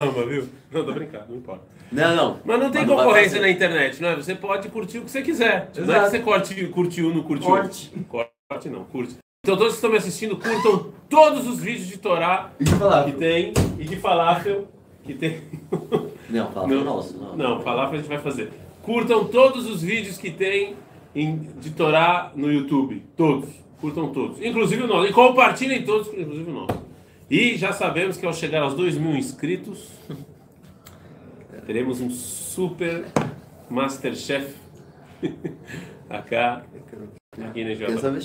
caramba, viu? Não, tô brincando, não importa. Não, não. Mas não tem Mas não concorrência na internet, não é? Você pode curtir o que você quiser. Não é que Exato. você curte, curtiu, não curtiu. Corte. Corte não, curte. Então todos que estão me assistindo, curtam todos os vídeos de Torá E de falar. que tem e de falafel que tem. Não, fala Não. pro nosso. Não. Não, falafel a gente vai fazer. Curtam todos os vídeos que tem em- de Torá no YouTube. Todos. Curtam todos. Inclusive o nosso. E compartilhem todos, inclusive o nosso. E já sabemos que ao chegar aos 2 mil inscritos, teremos um super Masterchef. Acá. Aqui na saber?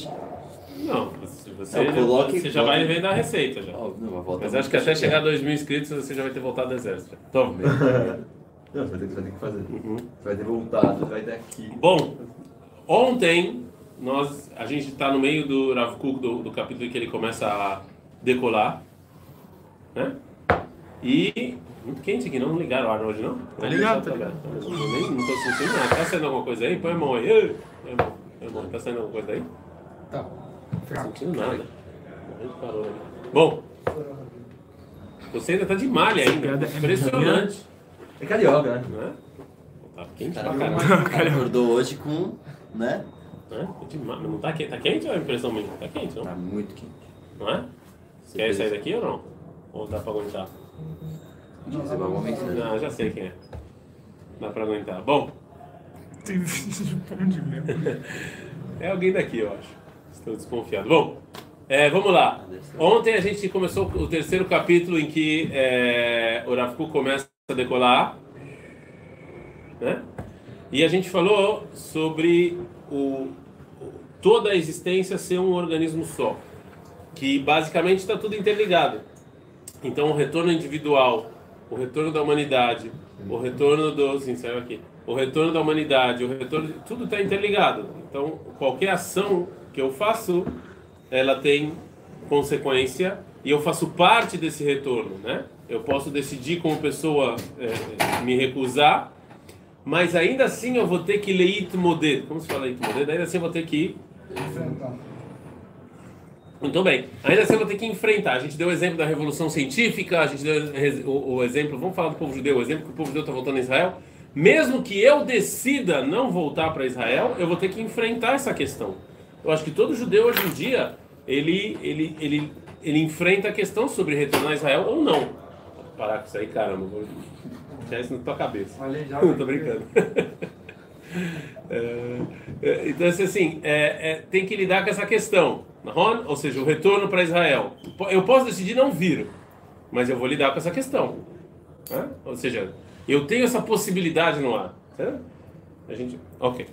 Não, você, você, Não, coloque- você já vai vendo a receita já. Não, mas acho que até chegar a 2 mil inscritos você já vai ter voltado do exército. Toma. Não, você vai ter, você vai ter que fazer. Uhum. Você vai ter voltado, você vai ter aqui. Bom, ontem nós, a gente está no meio do Rav Kuk, do, do capítulo em que ele começa a decolar, né? E muito quente aqui, não, ligaram o ar hoje não? Tá ligado, tá nem não tô sentindo nada. Tá saindo alguma coisa aí? Põe a mão aí. Ei, Põe a mão. Põe a mão. Tá saindo alguma coisa aí? Tá. Não tô Fraco. sentindo nada. Bom, você ainda tá de malha ainda. é Impressionante. É carioca, né? Não é? Tá quente pra caralho. o cara acordou hoje com, né? Né? Tá de ma- Não tá quente, tá quente ou é impressão minha? Tá quente, não? Tá muito quente. Não é? Você Quer sair daqui ou não? Ou dá pra aguentar? Diz alguma mensagem. Não, já sei quem é. Dá pra aguentar. Bom, Tem vídeo de pão de mel. é alguém daqui, eu acho. Estou desconfiado. Bom, é, vamos lá. Ontem a gente começou o terceiro capítulo em que é, o Rav Kuk começa a decolar. Né? E a gente falou sobre o- toda a existência ser um organismo só. Que basicamente está tudo interligado. Então o retorno individual, o retorno da humanidade, o retorno do. Sim, saiu aqui. O retorno da humanidade, o retorno. Tudo está interligado. Então qualquer ação que eu faço, ela tem consequência e eu faço parte desse retorno, né? Eu posso decidir como pessoa é, me recusar, mas ainda assim eu vou ter que ler itmoded. Como se fala itmoded? Ainda assim eu vou ter que muito bem. Ainda assim eu vou ter que enfrentar. A gente deu o exemplo da Revolução Científica, a gente deu o, o exemplo, vamos falar do povo judeu, o exemplo que o povo judeu está voltando a Israel. Mesmo que eu decida não voltar para Israel, eu vou ter que enfrentar essa questão. Eu acho que todo judeu hoje em dia, ele, ele, ele, ele enfrenta a questão sobre retornar a Israel ou não. Vou parar com isso aí, caramba. Vou deixar isso na tua cabeça. Não, tô brincando. É, é, então, assim, assim, é, é, tem que lidar com essa questão, ou seja, o retorno para Israel. Eu posso decidir não vir, mas eu vou lidar com essa questão. Né? Ou seja, eu tenho essa possibilidade no ar. Tá? A gente, ok.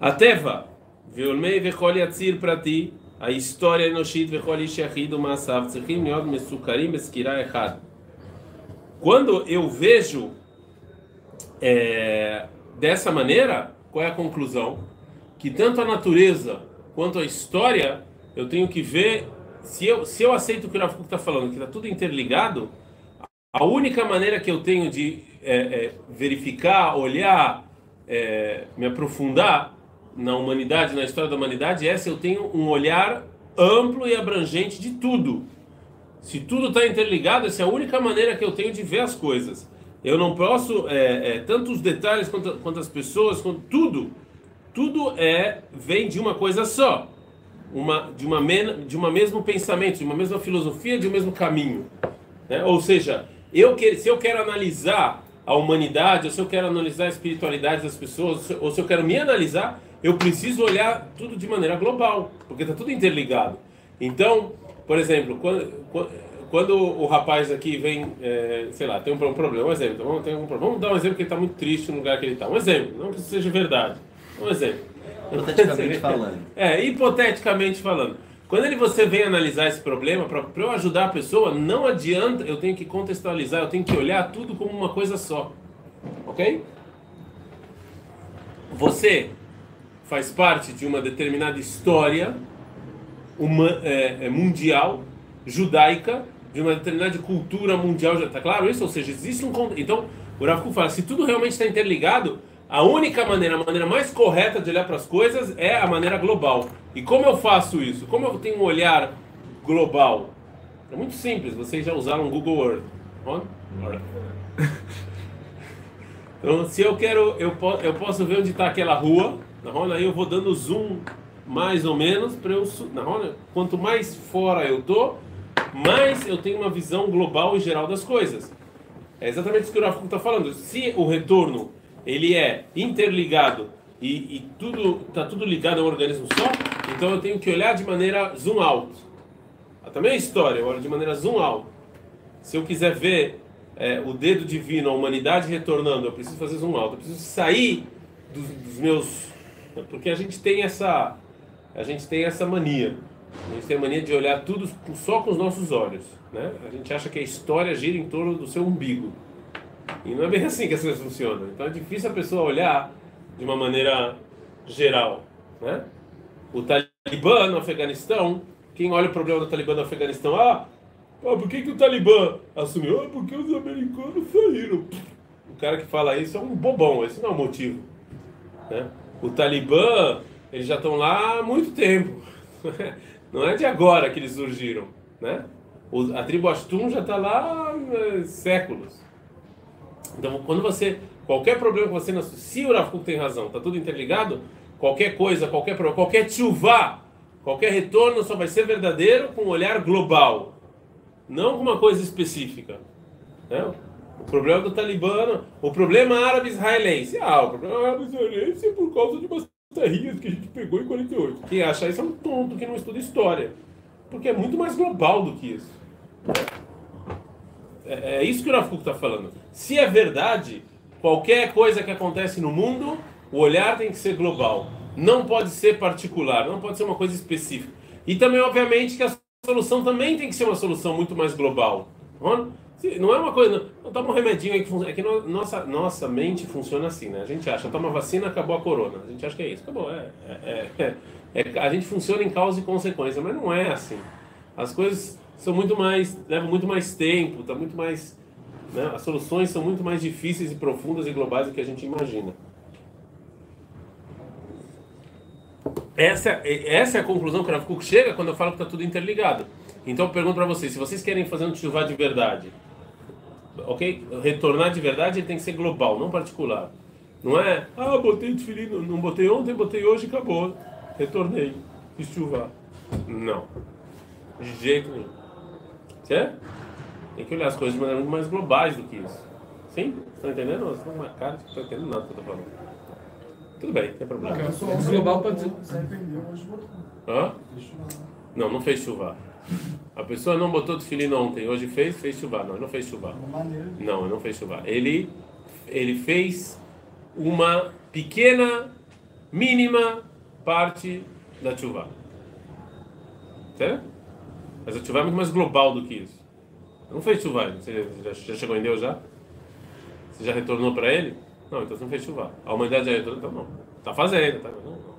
A Teva, Violmei Vechol Yatzir para ti, a história Enoshit Vechol Ishachid Umasav Tzechim Niod Mesukarim Meskirah errado Quando eu vejo é, dessa maneira, qual é a conclusão? Que tanto a natureza quanto a história, eu tenho que ver, se eu, se eu aceito o que o Rav está falando, que está tudo interligado, a única maneira que eu tenho de é, é, verificar, olhar, é, me aprofundar na humanidade, na história da humanidade, é se eu tenho um olhar amplo e abrangente de tudo. Se tudo está interligado, essa é a única maneira que eu tenho de ver as coisas. Eu não posso, é, é, tanto os detalhes quanto, quanto as pessoas, quanto tudo, tudo é vem de uma coisa só, uma de uma men, de uma mesmo pensamento, de uma mesma filosofia, de um mesmo caminho. né? Ou seja, eu que, se eu quero analisar a humanidade, ou se eu quero analisar a espiritualidade das pessoas, ou se eu quero me analisar, eu preciso olhar tudo de maneira global, porque está tudo interligado. Então, por exemplo, quando, quando, quando o rapaz aqui vem, é, sei lá, tem um problema, um exemplo, vamos, tem um problema. vamos dar um exemplo que ele está muito triste no lugar que ele está. Um exemplo, não que isso seja verdade. Um exemplo. Hipoteticamente falando. É, hipoteticamente falando. Quando ele, você vem analisar esse problema, para eu ajudar a pessoa, não adianta, eu tenho que contextualizar, eu tenho que olhar tudo como uma coisa só. Ok? Você faz parte de uma determinada história uma, é, é, mundial, judaica, de uma determinada cultura mundial, já está claro isso? Ou seja, existe um. Então, o Rav fala: se tudo realmente está interligado, a única maneira, a maneira mais correta de olhar para as coisas é a maneira global. E como eu faço isso? Como eu tenho um olhar global? É muito simples, vocês já usaram o Google Earth. Então, se eu quero, eu, po eu posso ver onde está aquela rua, na aí eu vou dando zoom mais ou menos para eu na quanto mais fora eu tô, mais eu tenho uma visão global e geral das coisas. É exatamente isso que o Rafa está falando. Se o retorno ele é interligado e, e tudo está tudo ligado a um organismo só, então eu tenho que olhar de maneira zoom out. Ah, Também é história, eu olho de maneira zoom out. Se eu quiser ver é, o dedo divino, a humanidade retornando, eu preciso fazer zoom out. Eu preciso sair dos, dos meus, porque a gente tem essa, a gente tem essa mania. A gente tem a mania de olhar tudo só com os nossos olhos, né? A gente acha que a história gira em torno do seu umbigo. E não é bem assim que as coisas funcionam. Então é difícil a pessoa olhar de uma maneira geral, né? O Talibã no Afeganistão, quem olha o problema do Talibã no Afeganistão, ah, ah por que, que o Talibã assumiu? Ah, porque os americanos saíram. O cara que fala isso é um bobão, esse não é o motivo. Né? O Talibã, eles já estão lá há muito tempo. Não é de agora que eles surgiram. Né? A tribo Ashtun já está lá há eh, séculos. Então, quando você. Qualquer problema que você. não- Se o Rav tem razão, está tudo interligado, qualquer coisa, qualquer problema, qualquer chuva, qualquer retorno só vai ser verdadeiro com um olhar global, não com uma coisa específica. né? O problema do Talibã, o problema árabe-israelense. Ah, o problema árabe-israelense é por causa de umas terrinhas que a gente pegou em 48. Quem acha isso é um tonto que não estuda história. Porque é muito mais global do que isso. É, é isso que o Kuk está falando. Se é verdade, qualquer coisa que acontece no mundo, o olhar tem que ser global. Não pode ser particular, não pode ser uma coisa específica. E também, obviamente, que a solução também tem que ser uma solução muito mais global. Não Se- não é uma coisa. Não toma um remedinho aí que funciona. É que no- nossa, nossa mente funciona assim, né? A gente acha, toma vacina, acabou a corona. A gente acha que é isso. Acabou. É, é, é- é- a gente funciona em causa e consequência, mas não é assim. As coisas são muito mais. levam muito mais tempo, tá muito mais. né? As soluções são muito mais difíceis e profundas e globais do que a gente imagina. Essa, é- essa é a conclusão que o Rav chega quando eu falo que está tudo interligado. Então eu pergunto para vocês, se vocês querem fazer um tchuvá de verdade, ok? Retornar de verdade ele tem que ser global, não particular. Não é, ah, botei tefilim, não- não botei ontem, botei hoje, acabou. Retornei, fiz chuva. Não. De jeito nenhum. Certo? Tem que olhar as coisas de maneira muito mais globais do que isso. Sim? Estão entendendo? Vocês estão com uma cara de que não estão entendendo nada do que eu estou falando. Tudo bem, não tem problema. Global pode. Hã? Não, não fez chuva. A pessoa não botou tefilim ontem, hoje fez, fez chuva. Não, ele não fez chuva. De. Não, ele não fez chuva. Ele, ele fez uma pequena, mínima parte da chuva. Certo? Mas a chuva é muito mais global do que isso. Não fez chuva. Você já, já chegou em Deus já? Você já retornou para ele? Não, então você não fez chuva. A humanidade já retornou? Então não. Tá fazendo, tá? Não, não.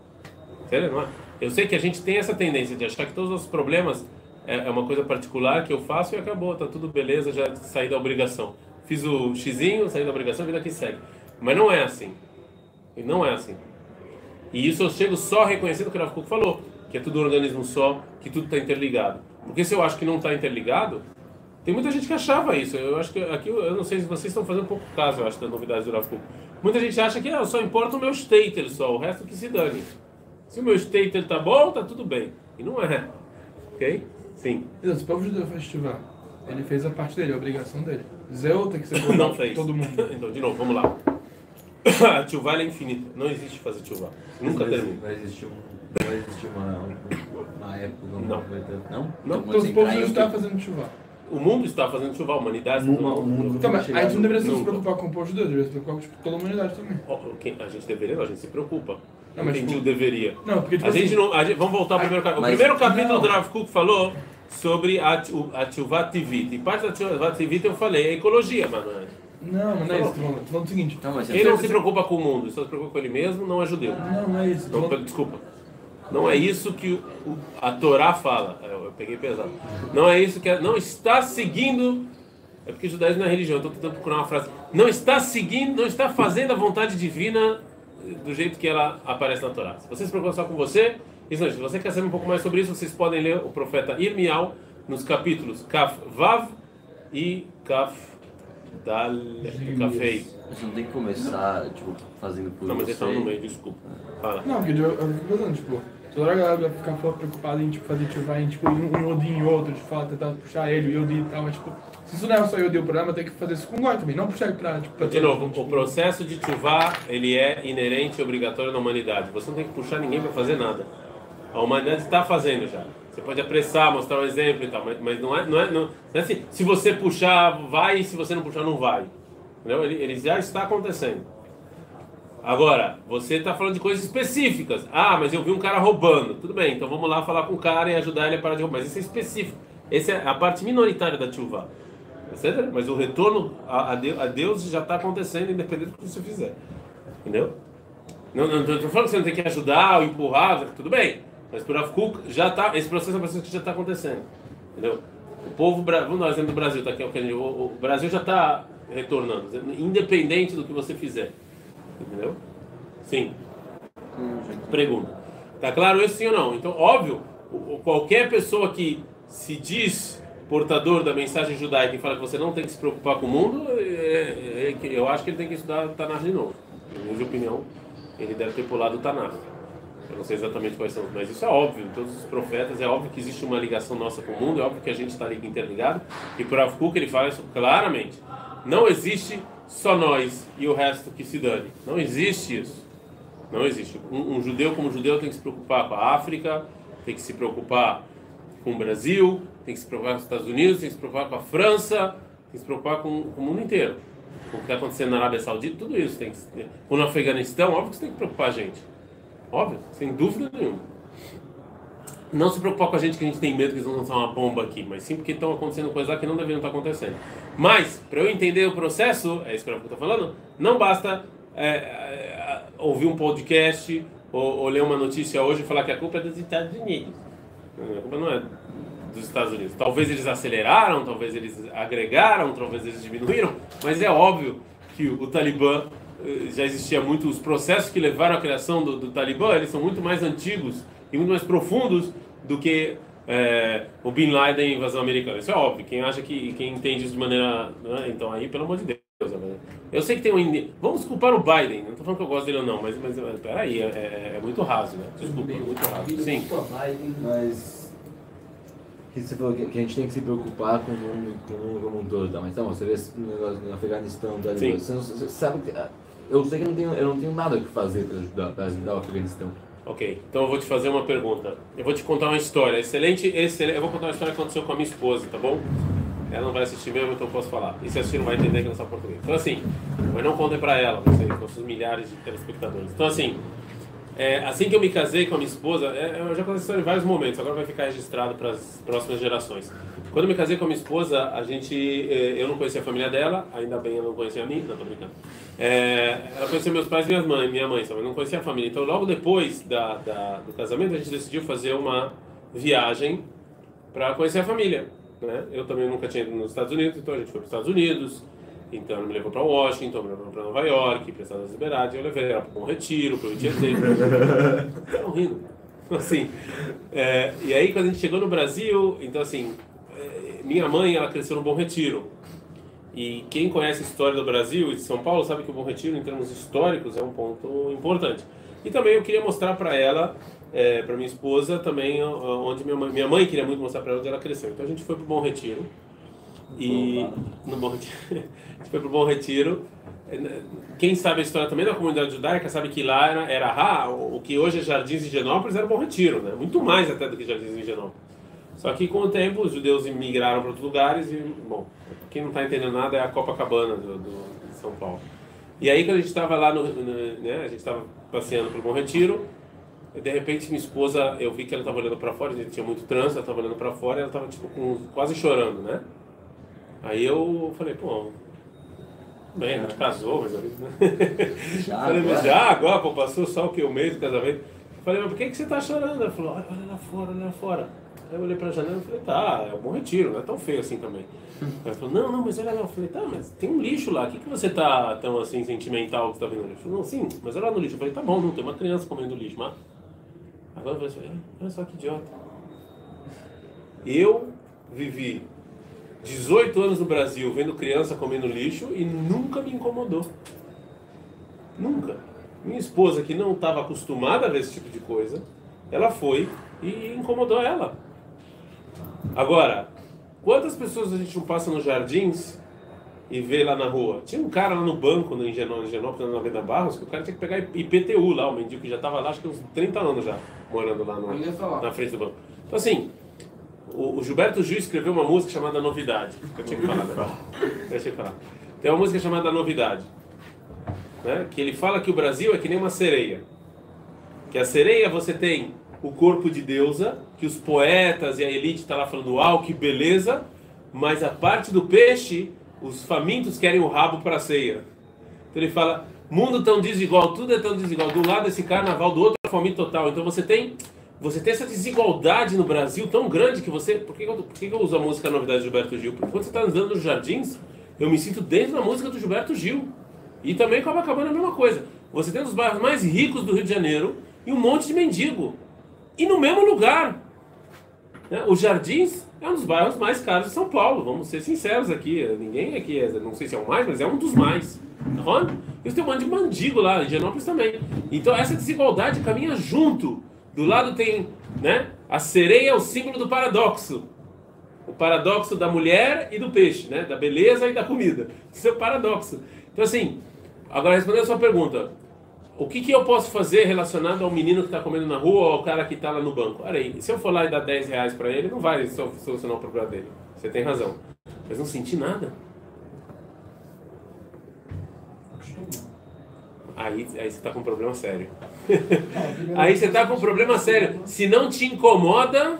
Sério, não é? Eu sei que a gente tem essa tendência de achar que todos os problemas é, é uma coisa particular que eu faço e acabou, tá tudo beleza, já saí da obrigação. Fiz o xizinho, saí da obrigação, vida que segue. Mas não é assim. E não é assim. E isso eu chego só reconhecendo o que o Kuk falou, que é tudo um organismo só, que tudo está interligado. Porque se eu acho que não está interligado, tem muita gente que achava isso. Eu acho que aqui, eu não sei se vocês estão fazendo pouco caso, eu acho, das novidades do Kuk. Muita gente acha que ah, só importa o meu stater só, o resto que se dane. Se o meu stater tá bom, tá tudo bem. E não é. Ok? Sim. Deus, o povo judeu fez chuva. Ele fez a parte dele, a obrigação dele. Zeu tem que ser Não fez. todo mundo. Então, de novo, vamos lá. A chuva é infinita. Não existe fazer chuva. Nunca termina. vai existir um. Vai existir uma, uma época Não. vai ter. Não? Não. Então, Todos assim, os povos fico- fazendo chuva. O mundo está fazendo chuva, a humanidade Numa- não- o mundo- Então, mas a gente não deveria se preocupar com o povo judeu, deveria se preocupar com toda a humanidade também. A gente deveria, não, a gente se preocupa. Não, Não mas, entendi tipo, o deveria. Não, porque tipo A gente assim, não, a gente- vamos voltar ao primeiro capítulo. O primeiro capítulo do Rav Kuk falou sobre a, a Tchuvat Tivit. E parte da Tchuvat Tivit eu falei, é ecologia, mano. Não, mas não é isso, tô falando. O seguinte. Então, mas Quem não se preocupa com o mundo, só se preocupa com ele mesmo, não é judeu. Não, não é isso. Não, falando... desculpa. Não é isso que o- o- a Torá fala. É, Eu, eu peguei pesado. Não é isso que é, não está seguindo. É porque judaísmo não é religião. Estou tentando procurar uma frase. Não está seguindo, não está fazendo a vontade divina do jeito que ela aparece na Torá. Se você se preocupa só com você, isso. Se você quer saber um pouco mais sobre isso, vocês podem ler o profeta Irmial nos capítulos Kaf Vav e Kaf Dá café. Você não tem que começar, tipo, fazendo por Não, mas você. ele tá no meio, desculpa. Fala. Não, porque eu, eu fico pensando, tipo, toda hora a galera vai ficar preocupada em tipo, fazer tipo, em tipo, um Yodi em outro, tipo, falar, tentar puxar ele, o Yodi e tal, mas tipo, se isso não é só Yodi o problema, tem que fazer isso com o Goi também, não puxar ele pra, tipo, pra De novo, mundo, o tipo, processo de tchuvá, ele é inerente e obrigatório na humanidade. Você não tem que puxar ninguém para fazer nada. A humanidade está fazendo já. Você pode apressar, mostrar um exemplo e tal, mas, mas não é, não é, não, não é assim, se você puxar, vai, e se você não puxar, não vai. Entendeu? Ele, ele já está acontecendo. Agora, você está falando de coisas específicas. Ah, mas eu vi um cara roubando. Tudo bem, então vamos lá falar com o cara e ajudar ele a parar de roubar. Mas isso é específico. Essa é a parte minoritária da chuva. Mas o retorno a, a Deus, já está acontecendo, independente do que você fizer. Entendeu? Não, estou falando que você não tem que ajudar ou empurrar, tudo bem. Mas por Avkuk já está, esse processo é um processo que já está acontecendo. Entendeu? O povo, vamos dar um exemplo do Brasil, tá aqui, o Brasil já está retornando, independente do que você fizer. Entendeu? Sim. Pergunta. Tá claro isso sim ou não? Então, óbvio, qualquer pessoa que se diz portador da mensagem judaica e fala que você não tem que se preocupar com o mundo, é- é- é eu acho que ele tem que estudar Tanakh de novo. Na minha opinião, ele deve ter pulado o Tanakh. Eu não sei exatamente quais são, mas isso é óbvio. Todos os profetas, é óbvio que existe uma ligação nossa com o mundo, é óbvio que a gente está interligado. E por Avkuk ele fala isso claramente. Não existe só nós e o resto que se dane. Não existe isso. Não existe. Um, um judeu como judeu tem que se preocupar com a África, tem que se preocupar com o Brasil, tem que se preocupar com os Estados Unidos, tem que se preocupar com a França, tem que se preocupar com, com o mundo inteiro. Com o que está acontecendo na Arábia Saudita, tudo isso. Tem que, ou no Afeganistão, óbvio que você tem que preocupar a gente. Óbvio, sem dúvida nenhuma. Não se preocupar com a gente que a gente tem medo que eles vão lançar uma bomba aqui, mas sim porque estão acontecendo coisas lá que não deveriam estar acontecendo. Mas, para eu entender o processo, é isso que eu estou falando, não basta é, é, ouvir um podcast ou, ou ler uma notícia hoje e falar que a culpa é dos Estados Unidos. A culpa não é dos Estados Unidos. Talvez eles aceleraram, talvez eles agregaram, talvez eles diminuíram, mas é óbvio que o, o Talibã eh, já existia muito, os processos que levaram à criação do, do Talibã, eles são muito mais antigos e muito mais profundos do que eh, o Bin Laden e a invasão americana. Isso é óbvio. Quem acha que, quem entende isso de maneira, né? então aí, pelo amor de Deus. né? Eu sei que tem um. Vamos culpar o Biden. Não estou falando que eu gosto dele ou não, mas, mas, mas peraí, é, é, é muito raso, né? Desculpa, é muito raso. Sim. Mas. que Você falou que a gente tem que se preocupar com o mundo, com o mundo como um todo, tá? Mas então, você vê esse negócio no Afeganistão, tá? Sim. Você, não- você sabe que. Eu sei que eu não tenho, eu não tenho nada que fazer para ajudar, pra ajudar o Afeganistão. Ok, então eu vou te fazer uma pergunta. Eu vou te contar uma história. Excelente, excelente. Eu vou contar uma história que aconteceu com a minha esposa, tá bom? Ela não vai assistir mesmo, então eu posso falar. E se assistir, não vai entender que não sabe português. Então, assim, mas não contem pra ela, com seus milhares de telespectadores. Então, assim, é, assim que eu me casei com a minha esposa, é, eu já história em vários momentos, agora vai ficar registrado para as próximas gerações. Quando eu me casei com a minha esposa, a gente, é, eu não conhecia a família dela, ainda bem ela não conhecia a mim, não, tô brincando. É, ela conhecia meus pais e minha mãe, minha mãe, só, mas não conhecia a família. Então, logo depois da, da- do casamento, a gente decidiu fazer uma viagem para conhecer a família. Né? Eu também nunca tinha ido nos Estados Unidos, então a gente foi para os Estados Unidos. Então ela me levou para Washington, me levou para Nova York, para Estados Liberdade, eu levei ela para um retiro, para o Tietê. Estão rindo. Assim, é, e aí quando a gente chegou no Brasil, então assim, é, minha mãe ela cresceu no Bom Retiro. E quem conhece a história do Brasil e de São Paulo sabe que o Bom Retiro, em termos históricos, é um ponto importante. E também eu queria mostrar para ela, é, para minha esposa, também onde minha mãe, minha mãe queria muito mostrar para ela onde ela cresceu. Então a gente foi para o Bom Retiro. E no Bom Retiro, a gente foi para o Bom Retiro. Quem sabe a história também da comunidade judaica sabe que lá era, era Ra, o que hoje é Jardins de Genópolis era o Bom Retiro, né? muito mais até do que Jardins de Genópolis. Só que com o tempo os judeus migraram para outros lugares e, bom, quem não está entendendo nada é a Copacabana do, do, de São Paulo. E aí quando a gente estava lá, no, no- né, a gente estava passeando pelo Bom Retiro, de repente minha esposa, eu vi que ela estava olhando para fora, a gente tinha muito trânsito, ela estava olhando para fora e ela estava tipo com, quase chorando, né? Aí eu falei, pô, bem, a gente casou, mas... Já, Falei, mas já agora, pô, passou só o que? O mês do casamento. Falei, mas por que, que você tá chorando? Ela falou, olha, olha lá fora, olha lá fora. Aí eu olhei pra janela e falei, tá, é um bom retiro, não é tão feio assim também. Ela falou, não, não, mas olha lá. Eu falei, tá, mas tem um lixo lá, o que, que você tá tão assim sentimental que você tá vendo no lixo? Falou, não, sim, mas olha lá no lixo. Eu falei, tá bom, não, tem uma criança comendo lixo, mas. Agora eu falei, olha só que idiota. Eu vivi 18 anos no Brasil vendo criança comendo lixo e nunca me incomodou. Nunca. Minha esposa, que não estava acostumada a ver esse tipo de coisa, ela foi e incomodou ela. Agora, quantas pessoas a gente não passa nos jardins e vê lá na rua? Tinha um cara lá no banco, no Higienópolis, na Venda Barros, que o cara tinha que pegar IPTU lá, o mendigo que já estava lá, acho que uns 30 anos já, morando lá no, na frente do banco. Então, assim, o, o Gilberto Gil escreveu uma música chamada Novidade. Eu tinha que falar, né? Eu tinha que falar. Tem uma música chamada Novidade. Né? Que ele fala que o Brasil é que nem uma sereia. Que a sereia você tem o corpo de deusa, que os poetas e a elite estão tá lá falando, uau, que beleza, mas a parte do peixe, os famintos querem o rabo para a ceia. Então ele fala, mundo tão desigual, tudo é tão desigual. Do lado esse carnaval, do outro é faminto total. Então você tem você tem essa desigualdade no Brasil tão grande que você. Por que, eu, por que eu uso a música Novidade do Gilberto Gil? Porque quando você está andando nos jardins, eu me sinto dentro da música do Gilberto Gil. E também Copacabana é a mesma coisa. Você tem os bairros mais ricos do Rio de Janeiro e um monte de mendigo. E no mesmo lugar. Né? Os Jardins é um dos bairros mais caros de São Paulo. Vamos ser sinceros aqui. Ninguém aqui, é, não sei se é o mais, mas é um dos mais. Tá Eles têm um monte de mendigo lá, em Genópolis também. Então essa desigualdade caminha junto. Do lado tem, né? A sereia é o símbolo do paradoxo. O paradoxo da mulher e do peixe, né? Da beleza e da comida. Isso é o paradoxo. Então assim, agora respondendo a sua pergunta, o que, que eu posso fazer relacionado ao menino que está comendo na rua ou ao cara que está lá no banco? Olha aí, se eu for lá e dar 10 reais para ele, não vai solucionar o problema dele. Você tem razão. Mas não senti nada. Aí, aí você está com um problema sério. aí você está com um problema sério. Se não te incomoda,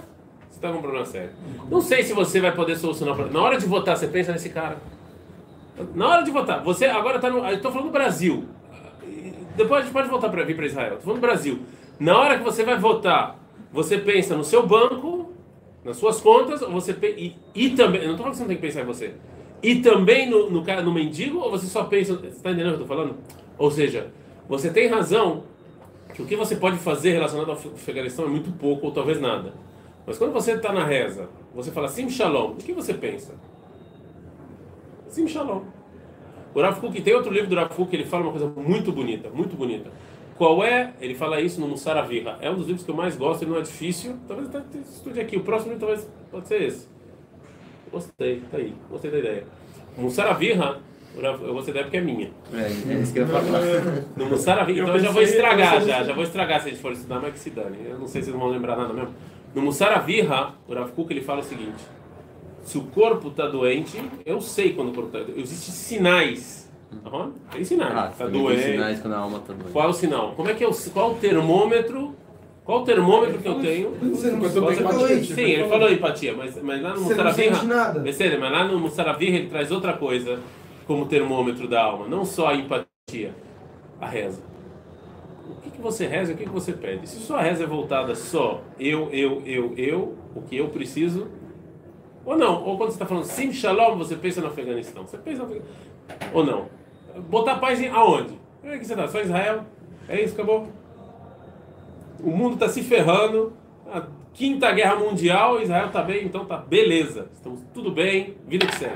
você está com um problema sério. Não sei se você vai poder solucionar o problema. Na hora de votar, você pensa nesse cara. Na hora de votar, você agora está no. Estou falando do Brasil. Depois a gente pode voltar para vir para Israel. Estou falando do Brasil. Na hora que você vai votar, você pensa no seu banco, nas suas contas, ou você e, e também. Eu não estou falando que você não tem que pensar em você. E também no, no, no mendigo, ou você só pensa. Você está entendendo o que eu estou falando? Ou seja, você tem razão que o que você pode fazer relacionado ao Afeganistão é muito pouco ou talvez nada. Mas quando você está na reza, você fala Sim Shalom, o que você pensa? Sim Shalom. O Rav Kuk, tem outro livro do Rav Kuk, ele fala uma coisa muito bonita, muito bonita. Qual é? Ele fala isso no Mussar Avirra. É um dos livros que eu mais gosto, ele não é difícil. Talvez até estude aqui. O próximo talvez pode ser esse. Gostei, tá aí. Gostei da ideia. Mussar Avirra eu vou ser porque é minha. É, é isso que eu ia falar. No Mussaravi, então eu já vou estragar, já, já vou estragar se a gente for estudar, mas que se dane. Eu não sei se vocês vão lembrar nada mesmo. No Mussaravirra, o Rav Kuk, ele fala o seguinte: se o corpo está doente, eu sei quando o corpo está doente. Existem sinais. Uhum. Tem sinais. Ah, tá doente. Tem sinais quando a alma está doente. Qual é o sinal? Como é que é o, qual o termômetro qual o termômetro que eu tenho? Sim, ele falou empatia, mas, mas lá no Mussaravirra. Mas lá no Mussaravirra ele traz outra coisa como termômetro da alma, não só a empatia, a reza. O que, que você reza e o que, que você pede? Se sua reza é voltada só eu, eu, eu, eu, o que eu preciso, ou não, ou quando você está falando sim, shalom, você pensa no Afeganistão, você pensa no Afeganistão, ou não. Botar paz em aonde? É que você está, só Israel? É isso, acabou? O mundo está se ferrando, a quinta guerra mundial, Israel está bem, então tá beleza, estamos tudo bem, vida que segue.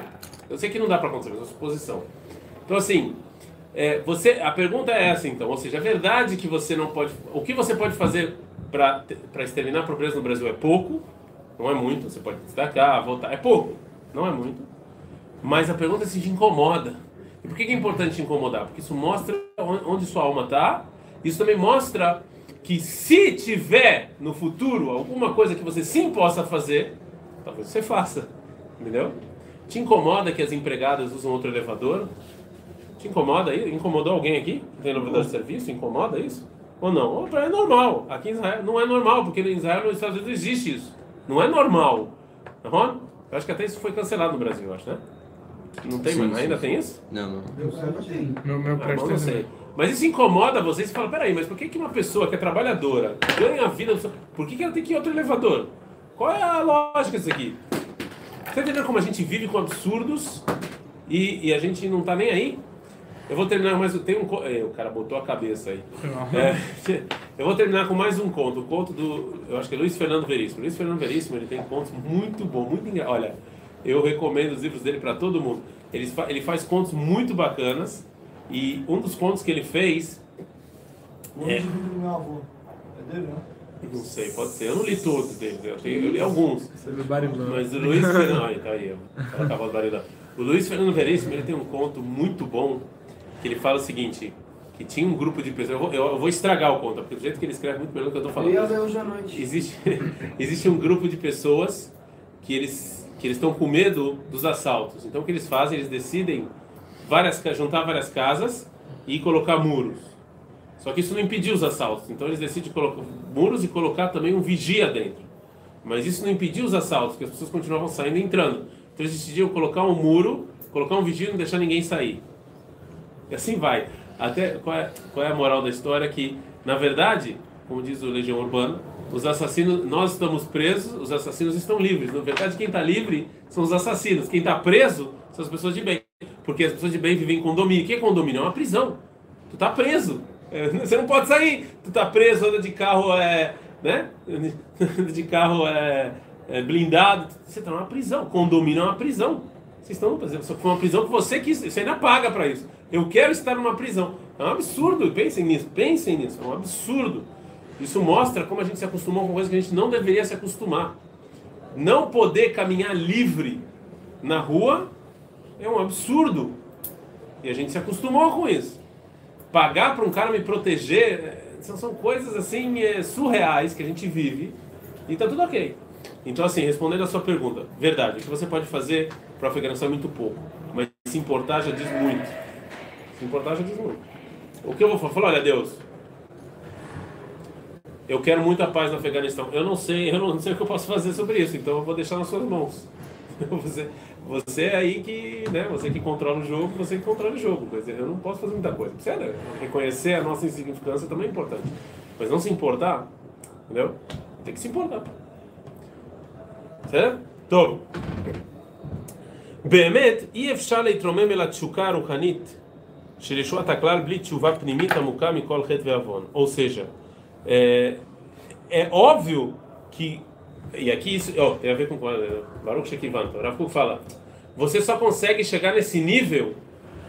Eu sei que não dá para acontecer, mas é uma suposição. Então, assim, é, você, a pergunta é essa, então. Ou seja, é verdade que você não pode. O que você pode fazer para exterminar a pobreza no Brasil é pouco, não é muito. Você pode destacar, voltar. É pouco, não é muito. Mas a pergunta é se te incomoda. E por que é importante te incomodar? Porque isso mostra onde sua alma está. Isso também mostra que se tiver no futuro alguma coisa que você sim possa fazer, talvez você faça. Entendeu? Te incomoda que as empregadas usam outro elevador? Te incomoda aí? Incomodou alguém aqui que tem elevador de serviço? Incomoda isso? Ou não? Ou é normal. Aqui em Israel não é normal, porque em Israel nos Estados Unidos existe isso. Não é normal. Uhum. Eu acho que até isso foi cancelado no Brasil, acho, né? Não tem sim, mais? Sim, Ainda sim. tem isso? Não, não. Eu sei, Meu, meu ah, não sei. Mas isso incomoda vocês e fala, peraí, mas por que, que uma pessoa que é trabalhadora ganha a vida, por que, que ela tem que ir outro elevador? Qual é a lógica disso aqui? Você entendeu como a gente vive com absurdos e, e a gente não tá nem aí? Eu vou terminar mais um. Tem um é, o cara botou a cabeça aí. É, eu vou terminar com mais um conto. O conto do. Eu acho que é Luiz Fernando Veríssimo. Luiz Fernando Veríssimo ele tem contos muito bons, muito engraçados. Olha, Eu recomendo os livros dele para todo mundo. Ele, fa ele faz contos muito bacanas e um dos contos que ele fez O É. livro do meu avô. É dele, né? Não sei, pode ser. Eu não li todos deles, eu, tenho, eu li alguns. Barilão. Mas o Luiz Fernando. Aí, tá aí. O Luiz Fernando Veríssimo ele tem um conto muito bom que ele fala o seguinte: que tinha um grupo de pessoas. Eu vou, eu vou estragar o conto, porque do jeito que ele escreve é muito melhor do que eu ia falando. hoje à noite. Existe, existe um grupo de pessoas que eles que eles estão com medo dos assaltos. Então o que eles fazem? Eles decidem várias, juntar várias casas e colocar muros. Só que isso não impediu os assaltos. Então eles decidem colocar muros e colocar também um vigia dentro. Mas isso não impediu os assaltos, porque as pessoas continuavam saindo e entrando. Então eles decidiram colocar um muro, colocar um vigia e não deixar ninguém sair. E assim vai. Até qual é, qual é a moral da história? Que, na verdade, como diz o Legião Urbana, os assassinos, nós estamos presos, os assassinos estão livres. Na verdade, quem está livre são os assassinos. Quem está preso são as pessoas de bem. Porque as pessoas de bem vivem em condomínio. O que é condomínio? É uma prisão. Tu tá preso. É, Você não pode sair. Tu tá preso, anda de carro, é, né? De carro é, é, blindado. Você tá numa prisão. Condomínio é uma prisão. Vocês estão, por exemplo, uma prisão que você quis. Você ainda paga para isso. Eu quero estar numa prisão. É um absurdo. Pensem nisso. Pensem nisso. É um absurdo. Isso mostra como a gente se acostumou com coisas que a gente não deveria se acostumar. Não poder caminhar livre na rua é um absurdo. E a gente se acostumou com isso. Pagar para um cara me proteger é, são, coisas assim é, surreais que a gente vive e tá tudo ok. Então, assim, respondendo a sua pergunta, verdade, o que você pode fazer para o Afeganistão é muito pouco, mas se importar já diz muito. Se importar já diz muito. O que eu vou falar? Olha, Deus, eu quero muita paz no Afeganistão. Eu não sei, eu não sei o que eu posso fazer sobre isso, então eu vou deixar nas suas mãos. Você, você é aí que, né, você que controla o jogo, você que controla o jogo. Mas eu não posso fazer muita coisa. Você, né, reconhecer a nossa insignificância também é importante. Mas não se importar, entendeu? Tem que se importar. בסדר? טוב. באמת, אי אפשר להתרומם אל התשוקה הרוחנית של ישועת הכלל בלי תשובה פנימית עמוקה מכל חטא ועוון. Ou seja, é, é óbvio que. e aqui isso ó, tem a ver com Baruch Shekivan, o fala. Você só consegue chegar nesse nível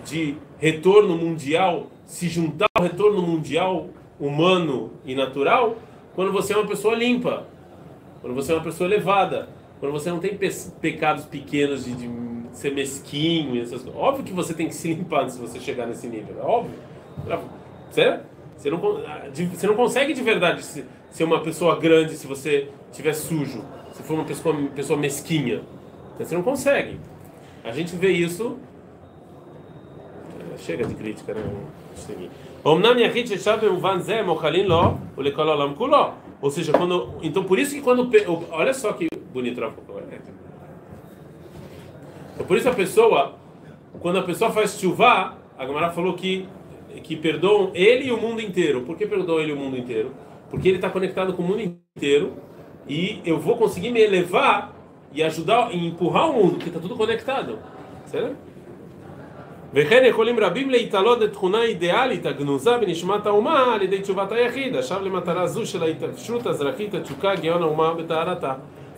de retorno mundial, se juntar ao retorno mundial humano e natural, quando você é uma pessoa limpa, quando você é uma pessoa elevada, quando você não tem pe pecados pequenos de, de ser mesquinho essas. Óbvio que você tem que se limpar se você chegar nesse nível, é óbvio. Certo? Você não, ah, de- você não consegue de verdade se- ser uma pessoa grande se você tiver sujo, se for uma pessoa, pessoa mesquinha. Você não consegue. A gente vê isso. É, chega de crítica, né? Ou seja, quando. Então por isso que quando. Olha só que bonito. Né? Então por isso a pessoa. Quando a pessoa faz chuva, a Gamara falou que, que perdoam ele e o mundo inteiro. Por que perdoam ele e o mundo inteiro? Porque ele está conectado com o mundo inteiro e eu vou conseguir me elevar e ajudar e empurrar o mundo, porque está tudo conectado. Certo? וכן יכולים רבים להתעלות לתכונה אידיאלית הגנוזה בנשמת האומה על ידי תשובת היחיד, עכשיו למטרה זו של ההתעקשות האזרחית, התשוקה, גאון האומה וטהרתה.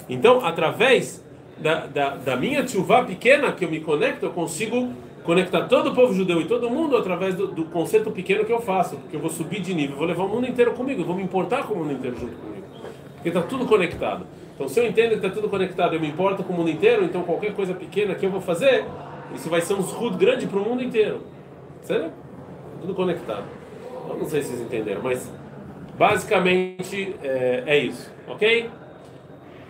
Então, através da, da, da minha tchuvá pequena que eu me conecto, eu consigo conectar todo o povo judeu e todo mundo através do, do conceito pequeno que eu faço, porque eu vou subir de nível, vou levar o mundo inteiro comigo, vou me importar com o mundo inteiro junto comigo, porque está tudo conectado. Então, se eu entendo que está tudo conectado, eu me importo com o mundo inteiro, então qualquer coisa pequena que eu vou fazer, isso vai ser um escudo grande para o mundo inteiro. Certo? Tudo conectado. Eu não sei se vocês entenderam, mas basicamente é, é isso, ok?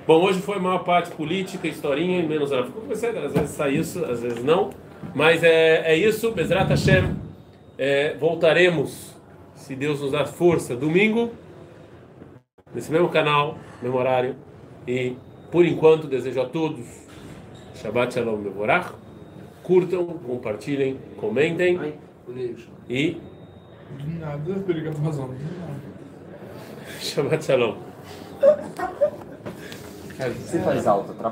Bom, hoje foi a maior parte política, historinha e menos Kuk. Às vezes sai isso, às vezes não. Mas é, é isso, Bezrat Hashem. É, voltaremos, se Deus nos dar força, domingo, nesse mesmo canal, mesmo horário. E, por enquanto, desejo a todos Shabbat Shalom Mevorach. Curtam, compartilhem, comentem e nada, briga vazão. Do nada. Shabbat Shalom. Você faz alto, atrapalha.